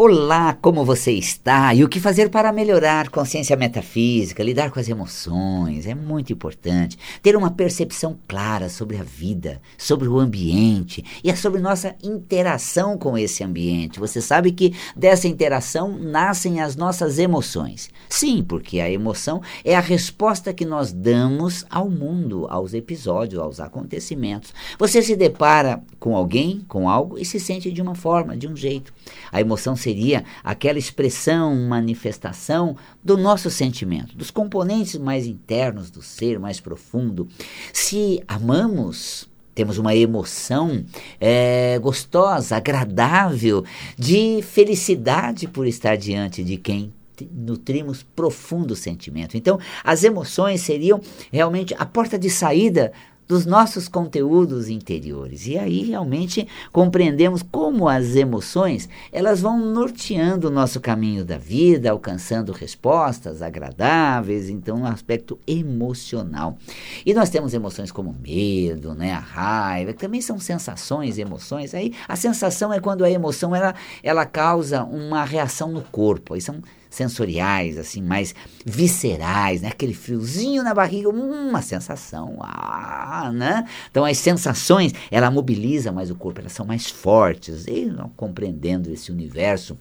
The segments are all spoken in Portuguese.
Olá, como você está? E o que fazer para melhorar consciência metafísica, lidar com as emoções? É muito importante ter uma percepção clara sobre a vida, sobre o ambiente e é sobre nossa interação com esse ambiente. Você sabe que dessa interação nascem as nossas emoções. Sim, porque a emoção é a resposta que nós damos ao mundo, aos episódios, aos acontecimentos. Você se depara com alguém, com algo e se sente de uma forma, de um jeito. A emoção se seria aquela expressão, manifestação do nosso sentimento, dos componentes mais internos do ser, mais profundo. Se amamos, temos uma emoção é, gostosa, agradável, de felicidade por estar diante de quem nutrimos profundo sentimento. Então, as emoções seriam realmente a porta de saída dos nossos conteúdos interiores. E aí realmente compreendemos como as emoções, elas vão norteando o nosso caminho da vida, alcançando respostas agradáveis, então um aspecto emocional. E nós temos emoções como medo, né, a raiva, que também são sensações, emoções. Aí a sensação é quando a emoção ela, ela causa uma reação no corpo. Aí são sensoriais, assim, mais viscerais, né? Aquele friozinho na barriga, uma sensação, ah, né? Então as sensações, ela mobiliza mais o corpo, elas são mais fortes. E compreendendo esse universo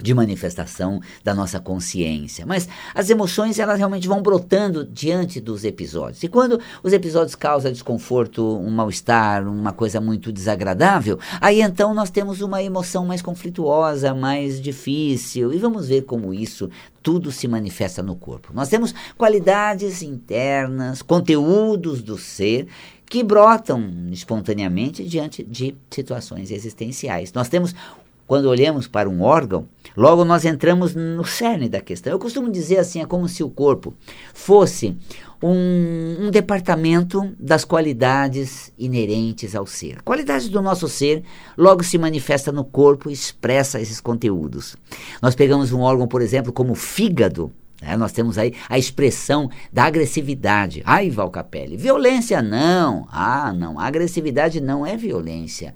de manifestação da nossa consciência. Mas as emoções, elas realmente vão brotando diante dos episódios. E quando os episódios causam desconforto, um mal-estar, uma coisa muito desagradável, aí então nós temos uma emoção mais conflituosa, mais difícil. E vamos ver como isso tudo se manifesta no corpo. Nós temos qualidades internas, conteúdos do ser que brotam espontaneamente diante de situações existenciais. Nós temos quando olhamos para um órgão, logo nós entramos no cerne da questão. Eu costumo dizer assim: é como se o corpo fosse um, um, departamento das qualidades inerentes ao ser. Qualidades do nosso ser logo se manifesta no corpo e expressa esses conteúdos. Nós pegamos um órgão, por exemplo, como o fígado. É, nós temos aí a expressão da agressividade. Ai, Valcapelli, violência não. Ah, não. A agressividade não é violência.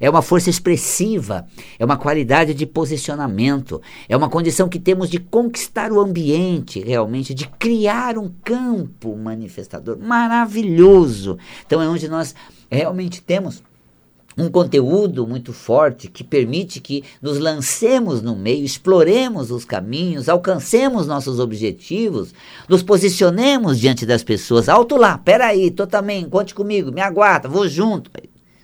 É uma força expressiva, é uma qualidade de posicionamento, é uma condição que temos de conquistar o ambiente, realmente, de criar um campo manifestador maravilhoso. Então é onde nós realmente temos um conteúdo muito forte que permite que nos lancemos no meio, exploremos os caminhos, alcancemos nossos objetivos, nos posicionemos diante das pessoas. Alto lá, peraí, tô também, conte comigo, me aguarda, vou junto.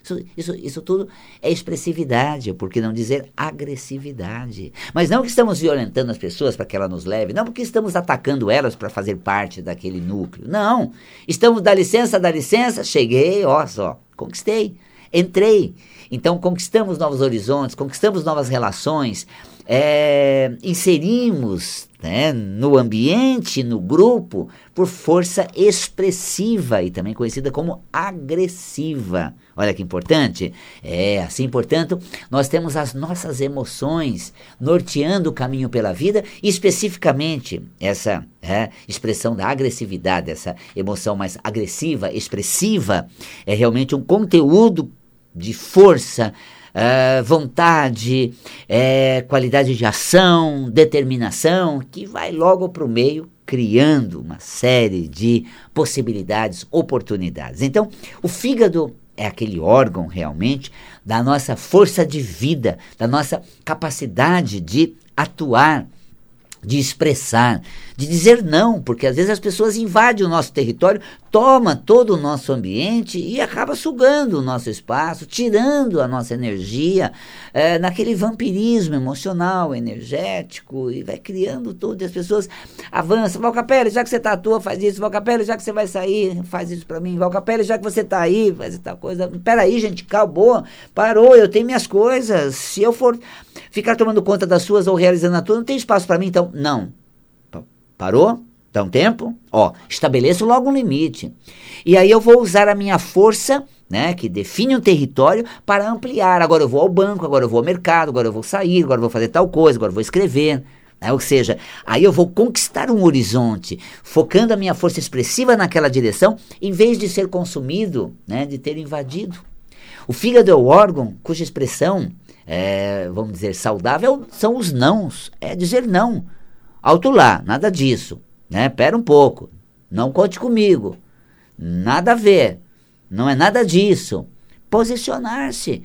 Isso, isso, isso tudo é expressividade, por que não dizer agressividade? Mas não que estamos violentando as pessoas para que ela nos leve, não porque estamos atacando elas para fazer parte daquele núcleo. Não. Estamos, dá licença, dá licença, cheguei, ó só, conquistei entrei. Então conquistamos novos horizontes, conquistamos novas relações, é, inserimos né, no ambiente, no grupo, por força expressiva e também conhecida como agressiva. Olha que importante. É assim, portanto, nós temos as nossas emoções norteando o caminho pela vida, e especificamente essa é, expressão da agressividade, essa emoção mais agressiva, expressiva, é realmente um conteúdo de força, uh, vontade, uh, qualidade de ação, determinação, que vai logo para o meio criando uma série de possibilidades, oportunidades. Então, o fígado é aquele órgão realmente da nossa força de vida, da nossa capacidade de atuar de expressar, de dizer não, porque às vezes as pessoas invadem o nosso território, toma todo o nosso ambiente e acaba sugando o nosso espaço, tirando a nossa energia é, naquele vampirismo emocional, energético, e vai criando tudo, e as pessoas avançam, Valcapelli, já que você está à toa, faz isso, Valcapelli, já que você vai sair, faz isso para mim, Valcapelli, já que você está aí, faz tal coisa, peraí gente, acabou, parou, eu tenho minhas coisas, se eu for ficar tomando conta das suas ou realizando a tua, não tem espaço para mim, então, não. Parou? Dá um tempo? Ó, estabeleço logo um limite. E aí eu vou usar a minha força, né, que define um território, para ampliar. Agora eu vou ao banco, agora eu vou ao mercado, agora eu vou sair, agora eu vou fazer tal coisa, agora eu vou escrever. Né? Ou seja, aí eu vou conquistar um horizonte, focando a minha força expressiva naquela direção, em vez de ser consumido, né, de ter invadido. O fígado é o órgão cuja expressão é, vamos dizer, saudável são os nãos. É dizer não. Alto lá, nada disso. Né? Pera um pouco. Não conte comigo. Nada a ver. Não é nada disso. Posicionar-se.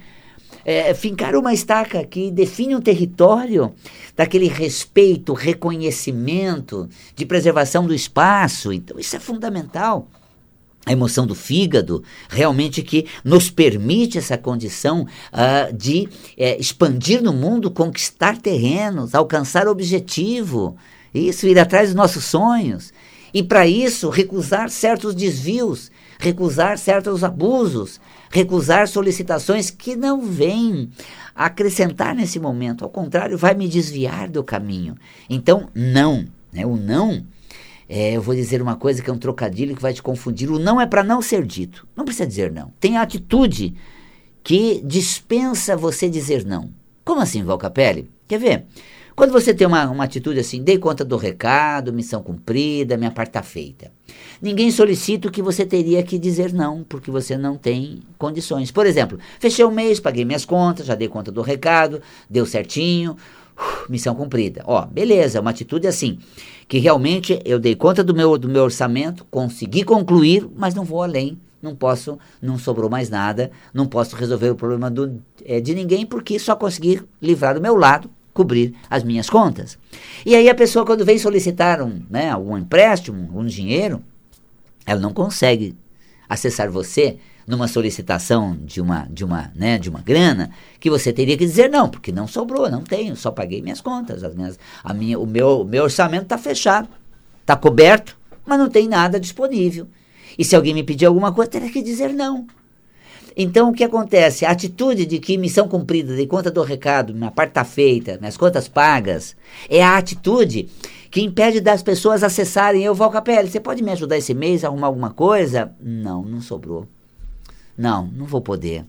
É, fincar uma estaca que define um território daquele respeito, reconhecimento, de preservação do espaço. Então, isso é fundamental a emoção do fígado, realmente que nos permite essa condição uh, de uh, expandir no mundo, conquistar terrenos, alcançar objetivo, isso, ir atrás dos nossos sonhos. E para isso, recusar certos desvios, recusar certos abusos, recusar solicitações que não vêm acrescentar nesse momento, ao contrário, vai me desviar do caminho. Então, não. Né? O não é, eu vou dizer uma coisa que é um trocadilho que vai te confundir. O não é para não ser dito. Não precisa dizer não. Tem a atitude que dispensa você dizer não. Como assim, Val Capelli? Quer ver? Quando você tem uma, uma atitude assim, dei conta do recado, missão cumprida, minha parte está feita. Ninguém solicita o que você teria que dizer não, porque você não tem condições. Por exemplo, fechei o mês, paguei minhas contas, já dei conta do recado, deu certinho, missão cumprida. Ó, beleza, uma atitude assim, que realmente eu dei conta do meu, do meu orçamento, consegui concluir, mas não vou além. Não posso, não sobrou mais nada, não posso resolver o problema do, é, de ninguém, porque só consegui livrar do meu lado, cobrir as minhas contas. E aí a pessoa, quando vem solicitar um, né, algum empréstimo, um dinheiro, ela não consegue acessar você numa solicitação de uma, de uma, né, de uma grana, que você teria que dizer não, porque não sobrou, não tenho, só paguei minhas contas, as minhas, a minha, o meu, o meu orçamento está fechado, está coberto, mas não tem nada disponível. E se alguém me pedir alguma coisa, teria que dizer não. Então, o que acontece? A atitude de que missão cumprida, de conta do recado, minha parte está feita, minhas contas pagas, é a atitude que impede das pessoas acessarem. Eu, Val Capelli, você pode me ajudar esse mês a arrumar alguma coisa? Não, não sobrou. Não, não vou poder.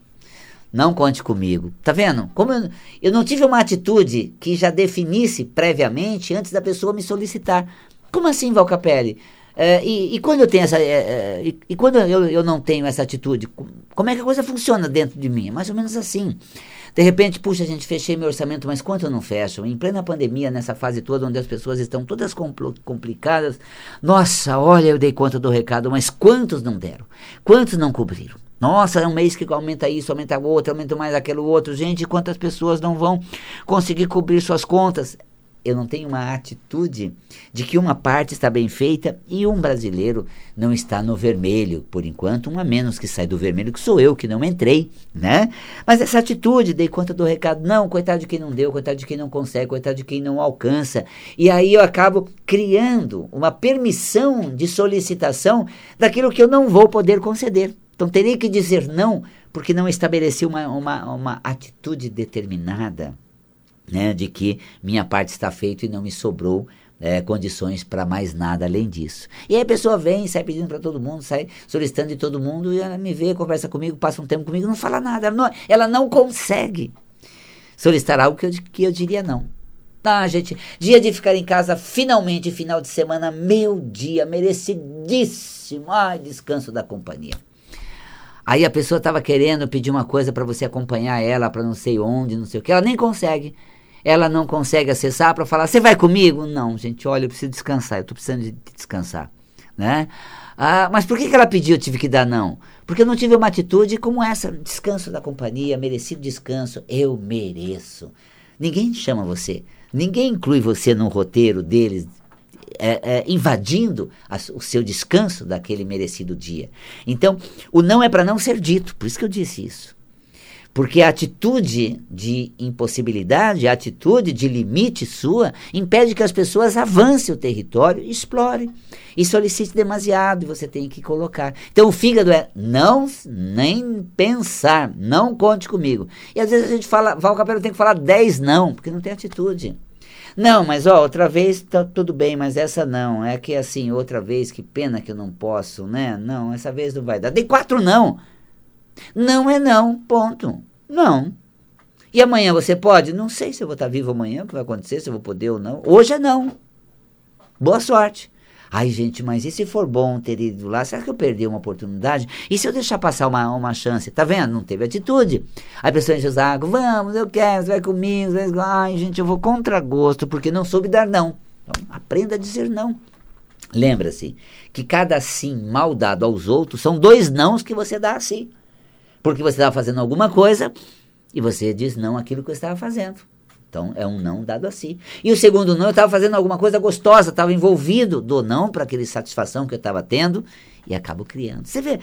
Não conte comigo. Tá vendo? Como eu, eu não tive uma atitude que já definisse previamente antes da pessoa me solicitar. Como assim, Val É, e, quando eu tenho essa. É, e, e, quando eu, eu não tenho essa atitude, como é que a coisa funciona dentro de mim? É mais ou menos assim. De repente, puxa, gente fechei meu orçamento, mas quanto eu não fecho? Em plena pandemia, nessa fase toda, onde as pessoas estão todas compl complicadas, nossa, olha, eu dei conta do recado, mas quantos não deram? Quantos não cobriram? Nossa, é um mês que aumenta isso, aumenta o outro, aumenta mais aquele outro. Gente, quantas pessoas não vão conseguir cobrir suas contas? Eu não tenho uma atitude de que uma parte está bem feita e um brasileiro não está no vermelho. Por enquanto, um a menos que sai do vermelho, que sou eu, que não entrei, né? Mas essa atitude, dei conta do recado, não, coitado de quem não deu, coitado de quem não consegue, coitado de quem não alcança. E aí eu acabo criando uma permissão de solicitação daquilo que eu não vou poder conceder. Então teria que dizer não, porque não estabeleci uma, uma, uma atitude determinada, né, de que minha parte está feita e não me sobrou é, condições para mais nada além disso. E aí a pessoa vem, sai pedindo para todo mundo, sai solicitando de todo mundo, e ela me vê, conversa comigo, passa um tempo comigo, não fala nada. Ela não, ela não consegue solicitar algo que eu, que eu diria não. Tá, gente? Dia de ficar em casa, finalmente, final de semana, meu dia, merecidíssimo. Ai, descanso da companhia. Aí a pessoa estava querendo pedir uma coisa para você acompanhar ela para não sei onde, não sei o que. Ela nem consegue. Ela não consegue acessar para falar: "Você vai comigo?" Não, gente, olha, eu preciso descansar. Eu estou precisando de descansar, né? Ah, mas por que, que ela pediu eu tive que dar não? Porque eu não tive uma atitude como essa, descanso da companhia, merecido descanso, eu mereço. Ninguém chama você, ninguém inclui você no roteiro deles é, é, invadindo a, o seu descanso daquele merecido dia. Então, o não é para não ser dito, por isso que eu disse isso. Porque a atitude de impossibilidade, a atitude de limite sua, impede que as pessoas avancem o território explorem. E solicite demasiado, e você tem que colocar. Então o fígado é não, nem pensar, não conte comigo. E às vezes a gente fala, Val Capelo tem que falar 10 não, porque não tem atitude. Não, mas ó, outra vez tá tudo bem, mas essa não. É que assim, outra vez, que pena que eu não posso, né? Não, essa vez não vai dar. Dei quatro não. Não é não, ponto. Não. E amanhã você pode? Não sei se eu vou estar vivo amanhã, o que vai acontecer, se eu vou poder ou não. Hoje é não. Boa sorte. Ai, gente, mas e se for bom ter ido lá? Será que eu perdi uma oportunidade? E se eu deixar passar uma, uma chance? Tá vendo? Não teve atitude. Aí a pessoa enche o saco, vamos, eu quero, você vai comigo. Você vai... Ai, gente, eu vou contra gosto, porque não soube dar não. Então, aprenda a dizer não. Lembra-se que cada sim mal dado aos outros são dois nãos que você dá a si. Porque você estava fazendo alguma coisa e você diz não aquilo que você estava fazendo. Então é um não dado a si. E o segundo não, eu estava fazendo alguma coisa gostosa, estava envolvido, dou não para aquela satisfação que eu estava tendo e acabo criando. Você vê,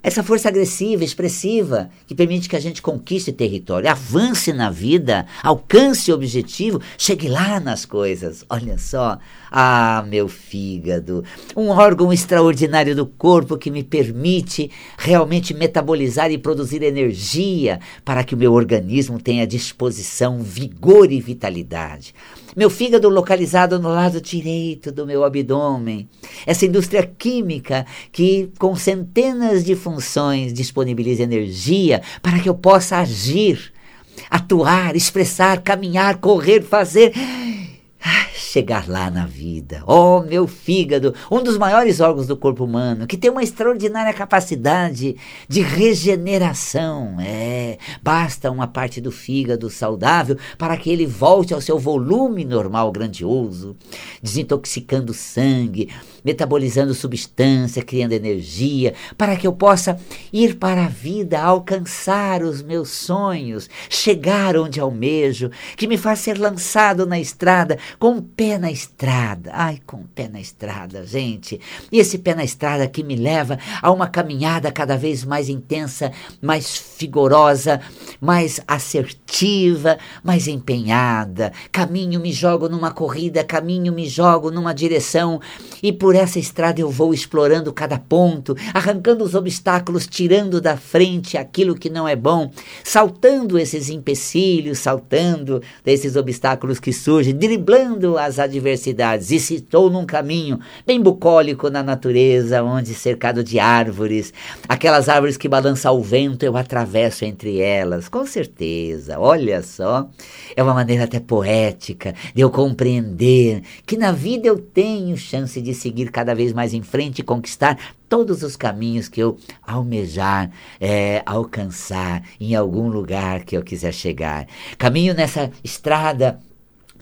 essa força agressiva, expressiva, que permite que a gente conquiste território, avance na vida, alcance o objetivo, chegue lá nas coisas. Olha só, ah, meu fígado, um órgão extraordinário do corpo que me permite realmente metabolizar e produzir energia para que o meu organismo tenha disposição, vigor e vitalidade. Meu fígado localizado no lado direito do meu abdômen. Essa indústria química que, com centenas de funções, disponibiliza energia para que eu possa agir, atuar, expressar, caminhar, correr, fazer chegar lá na vida. Oh, meu fígado, um dos maiores órgãos do corpo humano, que tem uma extraordinária capacidade de regeneração. É, basta uma parte do fígado saudável para que ele volte ao seu volume normal grandioso, desintoxicando o sangue, metabolizando substância, criando energia, para que eu possa ir para a vida, alcançar os meus sonhos, chegar onde almejo, que me faz ser lançado na estrada com o pé na estrada. Ai, com o pé na estrada, gente. E esse pé na estrada que me leva a uma caminhada cada vez mais intensa, mais vigorosa, mais assertiva, mais empenhada. Caminho, me jogo numa corrida, caminho, me jogo numa direção e por por essa estrada eu vou explorando cada ponto, arrancando os obstáculos, tirando da frente aquilo que não é bom, saltando esses empecilhos, saltando desses obstáculos que surgem, driblando as adversidades. E se estou num caminho bem bucólico na natureza, onde cercado de árvores, aquelas árvores que balançam ao vento, eu atravesso entre elas, com certeza. Olha só, é uma maneira até poética de eu compreender que na vida eu tenho chance de seguir seguir cada vez mais em frente e conquistar todos os caminhos que eu almejar, é, alcançar em algum lugar que eu quiser chegar. Caminho nessa estrada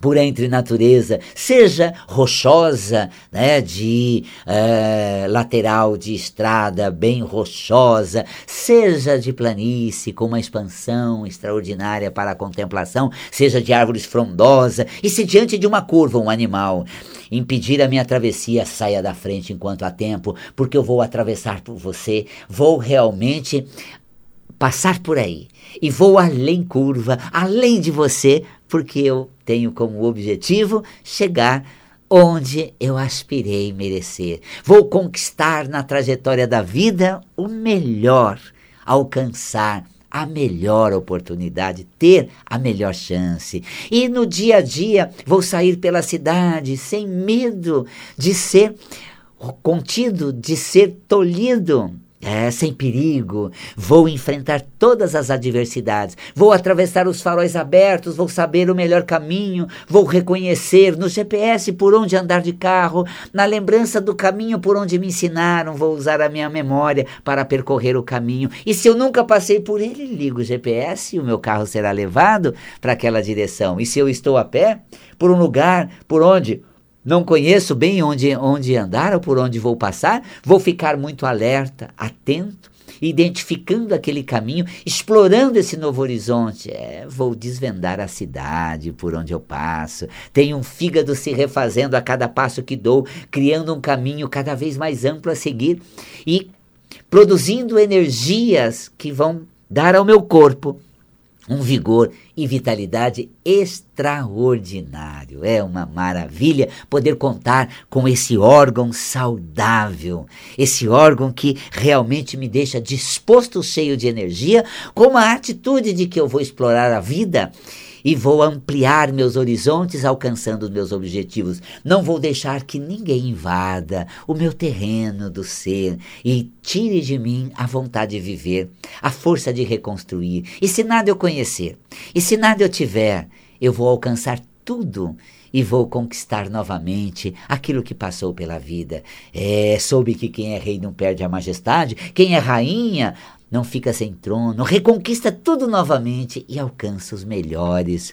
por entre natureza, seja rochosa, né, de é, lateral de estrada bem rochosa, seja de planície com uma expansão extraordinária para a contemplação, seja de árvores frondosa, e se diante de uma curva um animal impedir a minha travessia, saia da frente enquanto há tempo, porque eu vou atravessar por você, vou realmente passar por aí e vou além curva, além de você, porque eu tenho como objetivo chegar onde eu aspirei merecer. Vou conquistar na trajetória da vida o melhor, alcançar a melhor oportunidade, ter a melhor chance. E no dia a dia vou sair pela cidade sem medo de ser contido, de ser tolhido é, sem perigo, vou enfrentar todas as adversidades, vou atravessar os faróis abertos, vou saber o melhor caminho, vou reconhecer no GPS por onde andar de carro, na lembrança do caminho por onde me ensinaram, vou usar a minha memória para percorrer o caminho. E se eu nunca passei por ele, ligo o GPS e o meu carro será levado para aquela direção. E se eu estou a pé, por um lugar por onde não conheço bem onde, onde andar ou por onde vou passar, vou ficar muito alerta, atento, identificando aquele caminho, explorando esse novo horizonte. É, vou desvendar a cidade por onde eu passo. Tenho um fígado se refazendo a cada passo que dou, criando um caminho cada vez mais amplo a seguir e produzindo energias que vão dar ao meu corpo um vigor e vitalidade extraordinário. É uma maravilha poder contar com esse órgão saudável, esse órgão que realmente me deixa disposto, cheio de energia, com a atitude de que eu vou explorar a vida e vou ampliar meus horizontes alcançando meus objetivos. Não vou deixar que ninguém invada o meu terreno do ser e tire de mim a vontade de viver, a força de reconstruir. E se nada eu conhecer, e se nada eu tiver, eu vou alcançar tudo e vou conquistar novamente aquilo que passou pela vida. É, soube que quem é rei não perde a majestade, quem é rainha não fica sem trono, reconquista tudo novamente e alcança os melhores,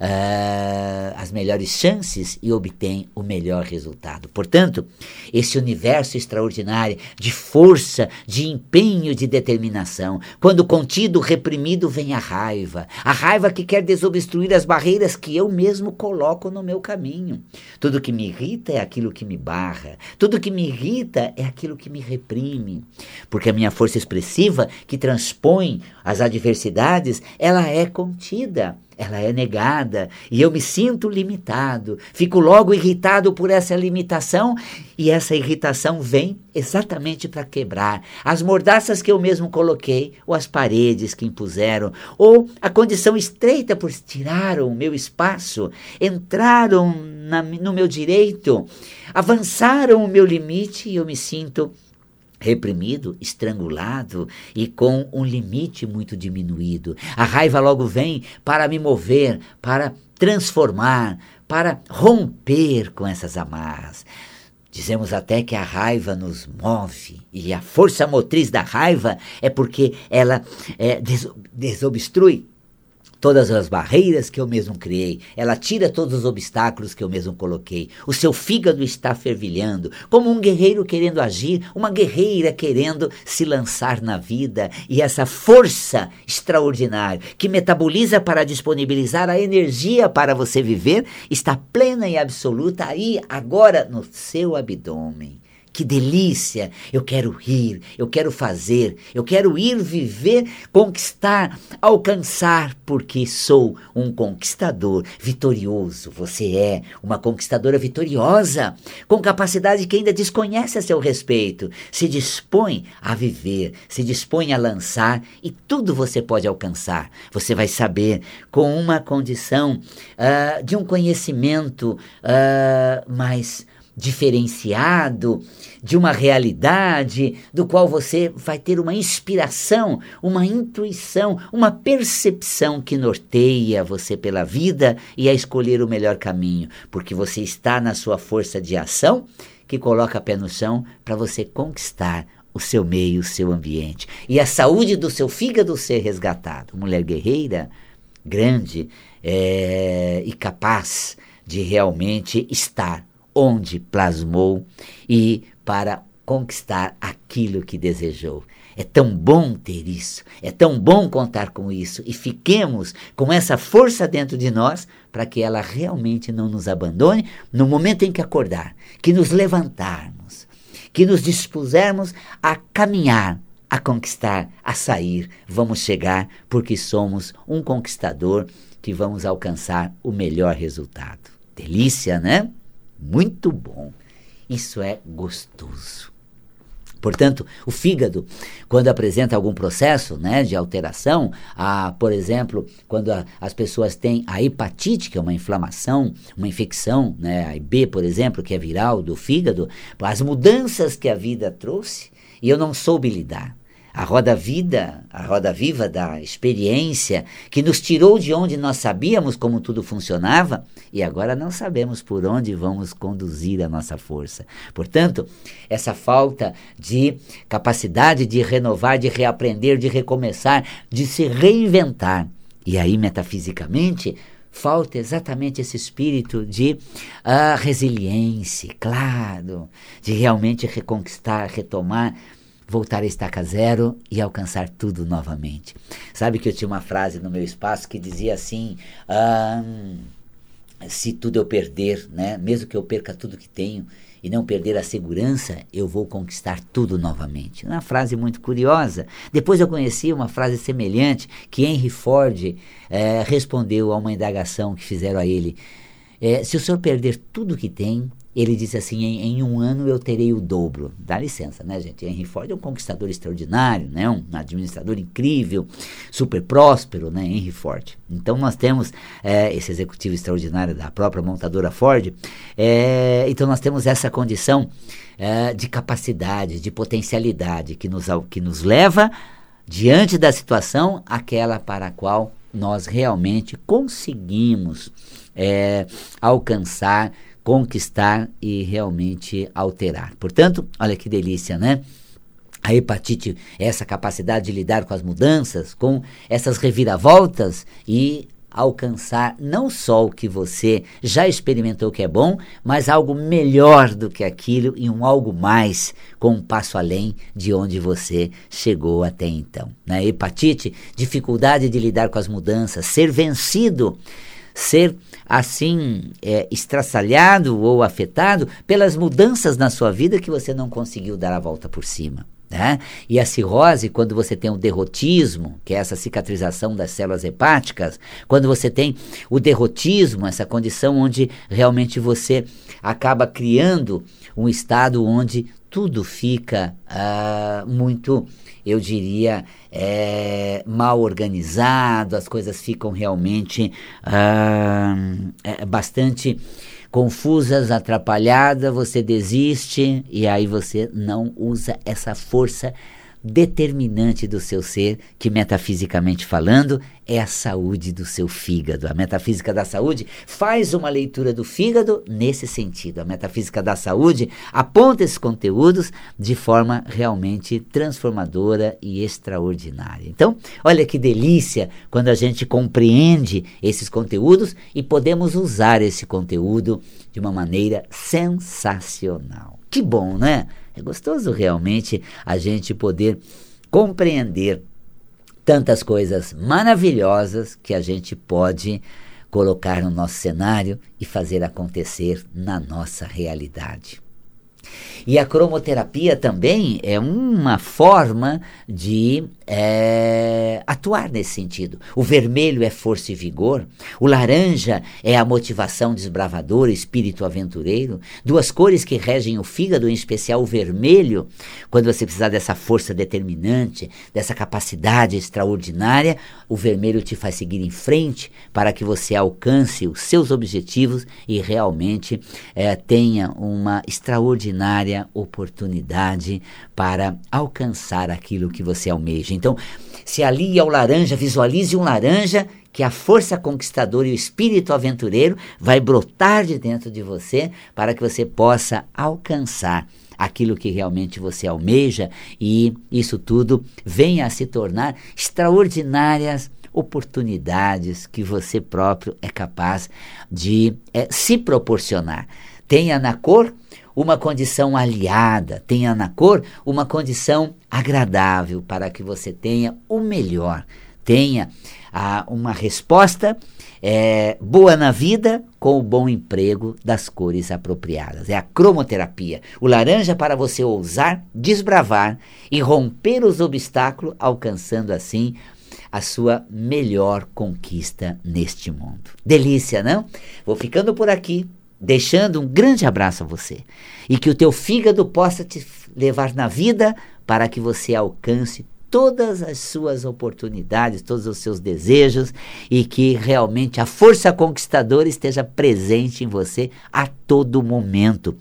uh, as melhores chances e obtém o melhor resultado. Portanto, esse universo extraordinário de força, de empenho, de determinação, quando contido, reprimido, vem a raiva, a raiva que quer desobstruir as barreiras que eu mesmo coloco no meu caminho. Tudo que me irrita é aquilo que me barra, tudo que me irrita é aquilo que me reprime, porque a minha força expressiva que transpõe as adversidades, ela é contida, ela é negada, e eu me sinto limitado, fico logo irritado por essa limitação, e essa irritação vem exatamente para quebrar. As mordaças que eu mesmo coloquei, ou as paredes que impuseram, ou a condição estreita por tiraram o meu espaço, entraram na, no meu direito, avançaram o meu limite e eu me sinto reprimido, estrangulado e com um limite muito diminuído. A raiva logo vem para me mover, para transformar, para romper com essas amarras. Dizemos até que a raiva nos move, e a força motriz da raiva é porque ela é, desobstrui todas as barreiras que eu mesmo criei, ela tira todos os obstáculos que eu mesmo coloquei. O seu fígado está fervilhando, como um guerreiro querendo agir, uma guerreira querendo se lançar na vida, e essa força extraordinária que metaboliza para disponibilizar a energia para você viver está plena e absoluta aí, agora, no seu abdômen. Que delícia! Eu quero rir, eu quero fazer, eu quero ir viver, conquistar, alcançar, porque sou um conquistador vitorioso. Você é uma conquistadora vitoriosa, com capacidade que ainda desconhece a seu respeito. Se dispõe a viver, se dispõe a lançar e tudo você pode alcançar. Você vai saber com uma condição uh, de um conhecimento uh, mais diferenciado de uma realidade do qual você vai ter uma inspiração, uma intuição, uma percepção que norteia você pela vida e a escolher o melhor caminho, porque você está na sua força de ação que coloca pé no chão para você conquistar o seu meio, o seu ambiente e a saúde do seu fígado ser resgatado. Mulher guerreira, grande é, e capaz de realmente estar onde plasmou e para conquistar aquilo que desejou. É tão bom ter isso, é tão bom contar com isso e fiquemos com essa força dentro de nós para que ela realmente não nos abandone no momento em que acordar, que nos levantarmos, que nos dispusermos a caminhar, a conquistar, a sair. Vamos chegar porque somos um conquistador que vamos alcançar o melhor resultado. Delícia, né? Muito bom. Isso é gostoso. Portanto, o fígado, quando apresenta algum processo né, de alteração, a, por exemplo, quando a, as pessoas têm a hepatite, que é uma inflamação, uma infecção, né, a por exemplo, que é viral do fígado, as mudanças que a vida trouxe, e eu não soube lidar a roda vida, a roda viva da experiência que nos tirou de onde nós sabíamos como tudo funcionava e agora não sabemos por onde vamos conduzir a nossa força. Portanto, essa falta de capacidade de renovar, de reaprender, de recomeçar, de se reinventar. E aí, metafisicamente, falta exatamente esse espírito de uh, resiliência, claro, de realmente reconquistar, retomar voltar a estaca zero e alcançar tudo novamente. Sabe que eu tinha uma frase no meu espaço que dizia assim: ah, se tudo eu perder, né, mesmo que eu perca tudo que tenho e não perder a segurança, eu vou conquistar tudo novamente. Uma frase muito curiosa. Depois eu conheci uma frase semelhante que Henry Ford é, respondeu a uma indagação que fizeram a ele. É, se o senhor perder tudo que tem, ele disse assim: em, em, um ano eu terei o dobro. Dá licença, né, gente? Henry Ford é um conquistador extraordinário, né? um administrador incrível, super próspero, né? Henry Ford. Então nós temos é, esse executivo extraordinário da própria montadora Ford. É, então nós temos essa condição é, de capacidade, de potencialidade que nos, que nos leva diante da situação aquela para a qual nós realmente conseguimos é, alcançar, conquistar e realmente alterar. Portanto, olha que delícia, né? A hepatite essa capacidade de lidar com as mudanças, com essas reviravoltas e alcançar não só o que você já experimentou que é bom, mas algo melhor do que aquilo e um algo mais, com um passo além de onde você chegou até então. Na né? hepatite, dificuldade de lidar com as mudanças, ser vencido, ser assim é, estraçalhado ou afetado pelas mudanças na sua vida que você não conseguiu dar a volta por cima. Né? E a cirrose, quando você tem o derrotismo, que é essa cicatrização das células hepáticas, quando você tem o derrotismo, essa condição onde realmente você acaba criando um estado onde tudo fica uh, muito, eu diria, é, mal organizado, as coisas ficam realmente uh, é, bastante confusas, atrapalhada, você desiste e aí você não usa essa força determinante do seu ser, que metafisicamente falando é a saúde do seu fígado. A metafísica da saúde faz uma leitura do fígado nesse sentido. A metafísica da saúde aponta esses conteúdos de forma realmente transformadora e extraordinária. Então, olha que delícia quando a gente compreende esses conteúdos e podemos usar esse conteúdo de uma maneira sensacional. Que bom, né? É gostoso realmente a gente poder compreender tantas coisas maravilhosas que a gente pode colocar no nosso cenário e fazer acontecer na nossa realidade. E a cromoterapia também é uma forma de é, atuar nesse sentido. O vermelho é força e vigor, o laranja é a motivação desbravadora, espírito aventureiro. Duas cores que regem o fígado, em especial o vermelho, quando você precisar dessa força determinante, dessa capacidade extraordinária, o vermelho te faz seguir em frente para que você alcance os seus objetivos e realmente é, tenha uma extraordinária oportunidade para alcançar aquilo que você almeja. Então, se alie ao laranja, visualize um laranja que a força conquistadora e o espírito aventureiro vai brotar de dentro de você para que você possa alcançar aquilo que realmente você almeja e isso tudo venha a se tornar extraordinárias oportunidades que você próprio é capaz de é, se proporcionar. Tenha na cor uma condição aliada, tenha na cor uma condição agradável para que você tenha o melhor, tenha ah, uma resposta é, boa na vida com o bom emprego das cores apropriadas. É a cromoterapia. O laranja para você ousar, desbravar e romper os obstáculos, alcançando assim a sua melhor conquista neste mundo. Delícia, não? Vou ficando por aqui deixando um grande abraço a você. E que o teu fígado possa te levar na vida para que você alcance todas as suas oportunidades, todos os seus desejos e que realmente a força conquistadora esteja presente em você a todo momento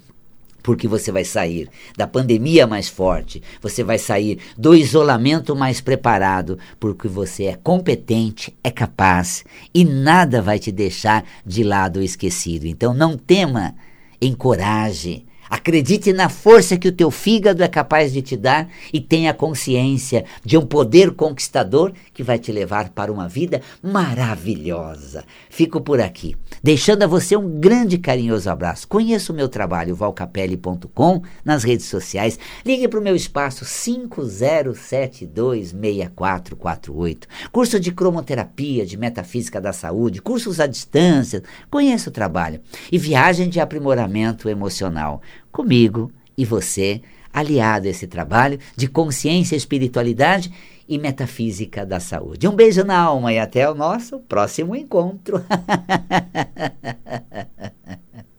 porque você vai sair da pandemia mais forte, você vai sair do isolamento mais preparado, porque você é competente, é capaz e nada vai te deixar de lado esquecido. Então não tema, encoraje, Acredite na força que o teu fígado é capaz de te dar e tenha consciência de um poder conquistador que vai te levar para uma vida maravilhosa. Fico por aqui, deixando a você um grande carinhoso abraço. Conheça o meu trabalho, valcapelli.com, nas redes sociais. Ligue para o meu espaço 50726448. Curso de cromoterapia, de metafísica da saúde, cursos à distância. Conheça o trabalho. E viagem de aprimoramento emocional comigo e você, aliado a esse trabalho de consciência, espiritualidade e metafísica da saúde. Um beijo na alma e até o nosso próximo encontro.